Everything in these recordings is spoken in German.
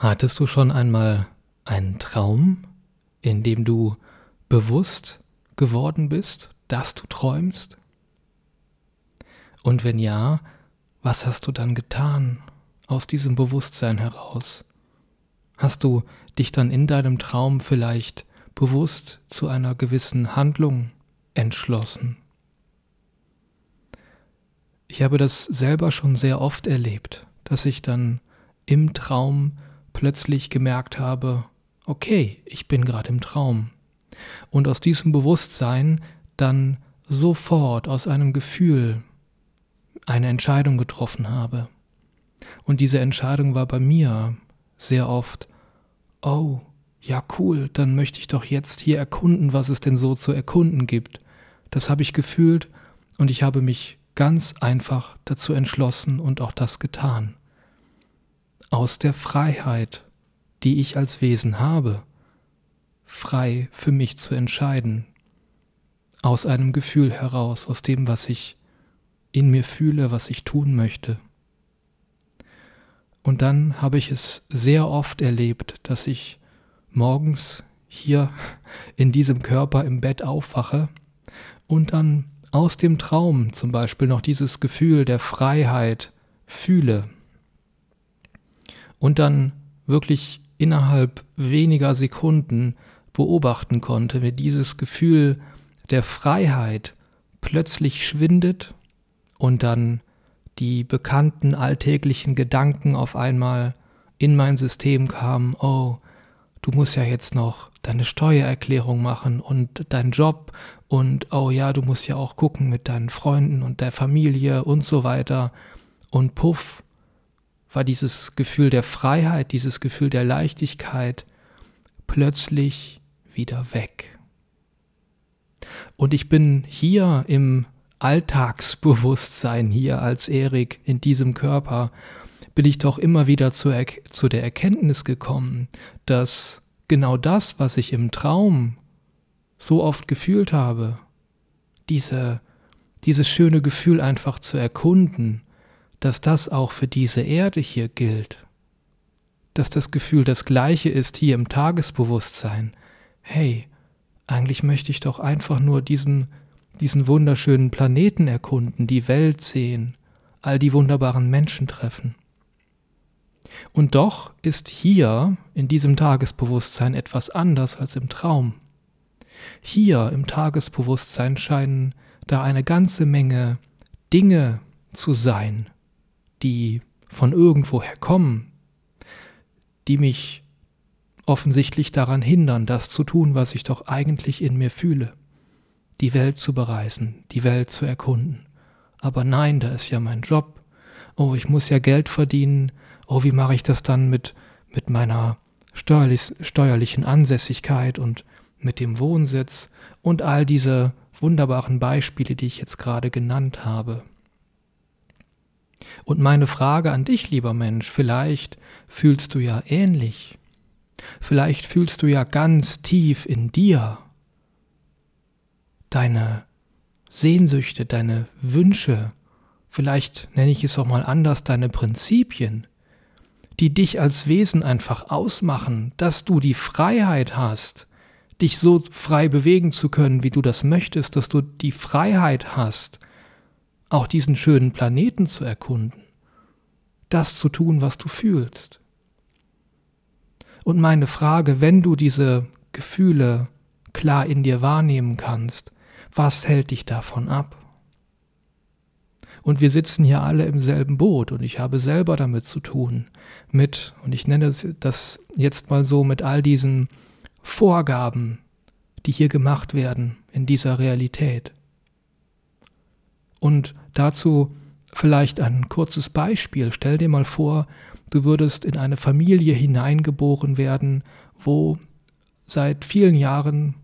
Hattest du schon einmal einen Traum, in dem du bewusst geworden bist, dass du träumst? Und wenn ja, was hast du dann getan aus diesem Bewusstsein heraus? Hast du dich dann in deinem Traum vielleicht bewusst zu einer gewissen Handlung entschlossen? Ich habe das selber schon sehr oft erlebt, dass ich dann im Traum plötzlich gemerkt habe, okay, ich bin gerade im Traum. Und aus diesem Bewusstsein dann sofort aus einem Gefühl eine Entscheidung getroffen habe. Und diese Entscheidung war bei mir sehr oft, oh, ja cool, dann möchte ich doch jetzt hier erkunden, was es denn so zu erkunden gibt. Das habe ich gefühlt und ich habe mich ganz einfach dazu entschlossen und auch das getan aus der Freiheit, die ich als Wesen habe, frei für mich zu entscheiden, aus einem Gefühl heraus, aus dem, was ich in mir fühle, was ich tun möchte. Und dann habe ich es sehr oft erlebt, dass ich morgens hier in diesem Körper im Bett aufwache und dann aus dem Traum zum Beispiel noch dieses Gefühl der Freiheit fühle und dann wirklich innerhalb weniger Sekunden beobachten konnte, wie dieses Gefühl der Freiheit plötzlich schwindet und dann die bekannten alltäglichen Gedanken auf einmal in mein System kamen, oh, du musst ja jetzt noch deine Steuererklärung machen und deinen Job und oh ja, du musst ja auch gucken mit deinen Freunden und der Familie und so weiter. Und puff, war dieses Gefühl der Freiheit, dieses Gefühl der Leichtigkeit plötzlich wieder weg. Und ich bin hier im Alltagsbewusstsein, hier als Erik in diesem Körper, bin ich doch immer wieder zu, zu der Erkenntnis gekommen, dass genau das, was ich im Traum so oft gefühlt habe, diese, dieses schöne Gefühl einfach zu erkunden, dass das auch für diese Erde hier gilt, dass das Gefühl das gleiche ist hier im Tagesbewusstsein. Hey, eigentlich möchte ich doch einfach nur diesen, diesen wunderschönen Planeten erkunden, die Welt sehen, all die wunderbaren Menschen treffen. Und doch ist hier in diesem Tagesbewusstsein etwas anders als im Traum. Hier im Tagesbewusstsein scheinen da eine ganze Menge Dinge zu sein, die von irgendwoher kommen, die mich offensichtlich daran hindern, das zu tun, was ich doch eigentlich in mir fühle, die Welt zu bereisen, die Welt zu erkunden. Aber nein, da ist ja mein Job. Oh, ich muss ja Geld verdienen. Oh, wie mache ich das dann mit, mit meiner steuerlich, steuerlichen Ansässigkeit und mit dem Wohnsitz und all diese wunderbaren Beispiele, die ich jetzt gerade genannt habe. Und meine Frage an dich, lieber Mensch, vielleicht fühlst du ja ähnlich. Vielleicht fühlst du ja ganz tief in dir deine Sehnsüchte, deine Wünsche, vielleicht nenne ich es auch mal anders, deine Prinzipien, die dich als Wesen einfach ausmachen, dass du die Freiheit hast, dich so frei bewegen zu können, wie du das möchtest, dass du die Freiheit hast, auch diesen schönen Planeten zu erkunden, das zu tun, was du fühlst. Und meine Frage, wenn du diese Gefühle klar in dir wahrnehmen kannst, was hält dich davon ab? Und wir sitzen hier alle im selben Boot und ich habe selber damit zu tun, mit, und ich nenne das jetzt mal so, mit all diesen Vorgaben, die hier gemacht werden in dieser Realität. Und dazu vielleicht ein kurzes Beispiel. Stell dir mal vor, du würdest in eine Familie hineingeboren werden, wo seit vielen Jahren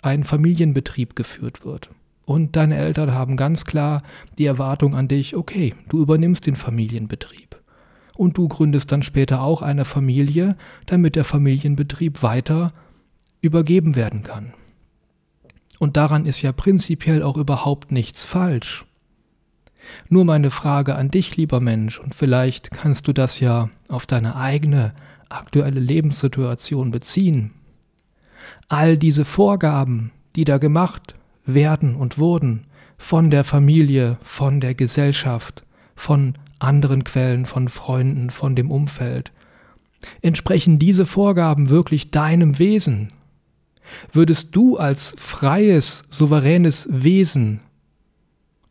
ein Familienbetrieb geführt wird. Und deine Eltern haben ganz klar die Erwartung an dich, okay, du übernimmst den Familienbetrieb. Und du gründest dann später auch eine Familie, damit der Familienbetrieb weiter übergeben werden kann. Und daran ist ja prinzipiell auch überhaupt nichts falsch. Nur meine Frage an dich, lieber Mensch, und vielleicht kannst du das ja auf deine eigene aktuelle Lebenssituation beziehen. All diese Vorgaben, die da gemacht werden und wurden, von der Familie, von der Gesellschaft, von anderen Quellen, von Freunden, von dem Umfeld. Entsprechen diese Vorgaben wirklich deinem Wesen? Würdest du als freies, souveränes Wesen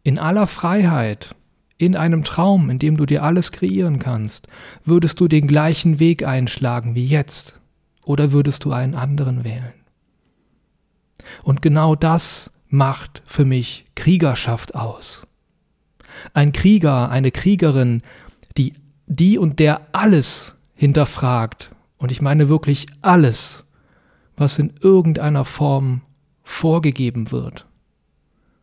in aller Freiheit, in einem Traum, in dem du dir alles kreieren kannst, würdest du den gleichen Weg einschlagen wie jetzt oder würdest du einen anderen wählen? Und genau das macht für mich Kriegerschaft aus. Ein Krieger, eine Kriegerin, die die und der alles hinterfragt, und ich meine wirklich alles, was in irgendeiner Form vorgegeben wird,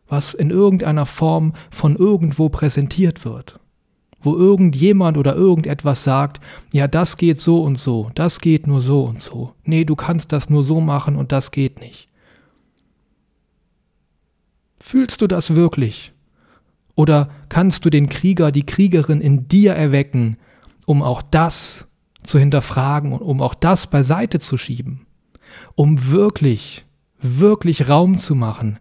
was in irgendeiner Form von irgendwo präsentiert wird, wo irgendjemand oder irgendetwas sagt, ja, das geht so und so, das geht nur so und so, nee, du kannst das nur so machen und das geht nicht. Fühlst du das wirklich? Oder kannst du den Krieger, die Kriegerin in dir erwecken, um auch das zu hinterfragen und um auch das beiseite zu schieben? Um wirklich, wirklich Raum zu machen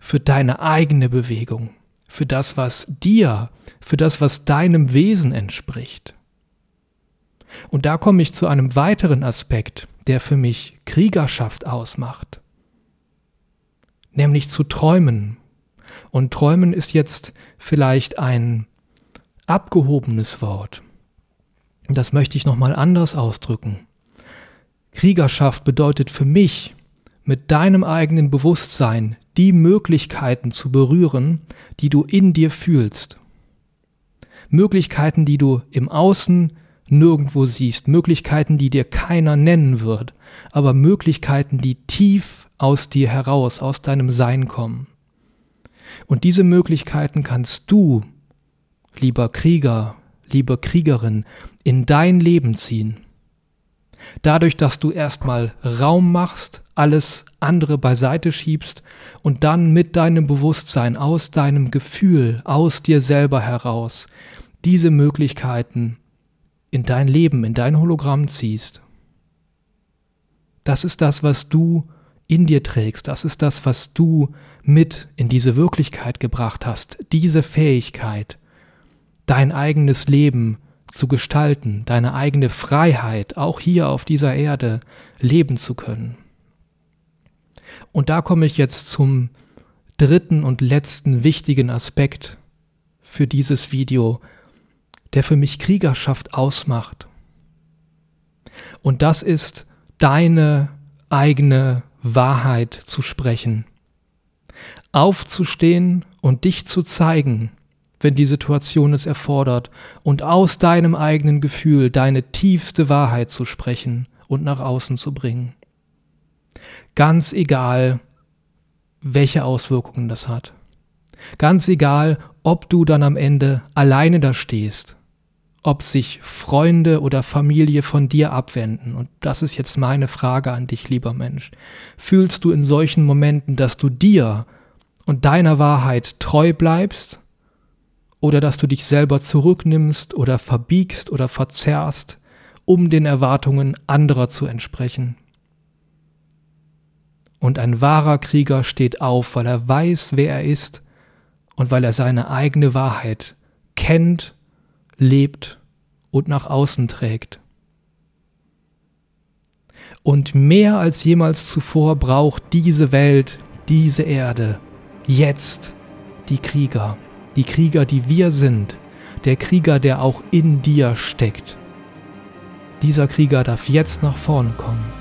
für deine eigene Bewegung, für das, was dir, für das, was deinem Wesen entspricht. Und da komme ich zu einem weiteren Aspekt, der für mich Kriegerschaft ausmacht, nämlich zu träumen, und träumen ist jetzt vielleicht ein abgehobenes Wort. Das möchte ich nochmal anders ausdrücken. Kriegerschaft bedeutet für mich, mit deinem eigenen Bewusstsein die Möglichkeiten zu berühren, die du in dir fühlst. Möglichkeiten, die du im Außen nirgendwo siehst, Möglichkeiten, die dir keiner nennen wird, aber Möglichkeiten, die tief aus dir heraus, aus deinem Sein kommen. Und diese Möglichkeiten kannst du, lieber Krieger, liebe Kriegerin, in dein Leben ziehen. Dadurch, dass du erstmal Raum machst, alles andere beiseite schiebst und dann mit deinem Bewusstsein, aus deinem Gefühl, aus dir selber heraus, diese Möglichkeiten in dein Leben, in dein Hologramm ziehst. Das ist das, was du in dir trägst. Das ist das, was du mit in diese Wirklichkeit gebracht hast. Diese Fähigkeit, dein eigenes Leben zu gestalten, deine eigene Freiheit, auch hier auf dieser Erde, leben zu können. Und da komme ich jetzt zum dritten und letzten wichtigen Aspekt für dieses Video, der für mich Kriegerschaft ausmacht. Und das ist deine eigene Wahrheit zu sprechen. Aufzustehen und dich zu zeigen, wenn die Situation es erfordert, und aus deinem eigenen Gefühl deine tiefste Wahrheit zu sprechen und nach außen zu bringen. Ganz egal, welche Auswirkungen das hat. Ganz egal, ob du dann am Ende alleine da stehst ob sich Freunde oder Familie von dir abwenden. Und das ist jetzt meine Frage an dich, lieber Mensch. Fühlst du in solchen Momenten, dass du dir und deiner Wahrheit treu bleibst? Oder dass du dich selber zurücknimmst oder verbiegst oder verzerrst, um den Erwartungen anderer zu entsprechen? Und ein wahrer Krieger steht auf, weil er weiß, wer er ist und weil er seine eigene Wahrheit kennt lebt und nach außen trägt. Und mehr als jemals zuvor braucht diese Welt, diese Erde, jetzt die Krieger, die Krieger, die wir sind, der Krieger, der auch in dir steckt. Dieser Krieger darf jetzt nach vorne kommen.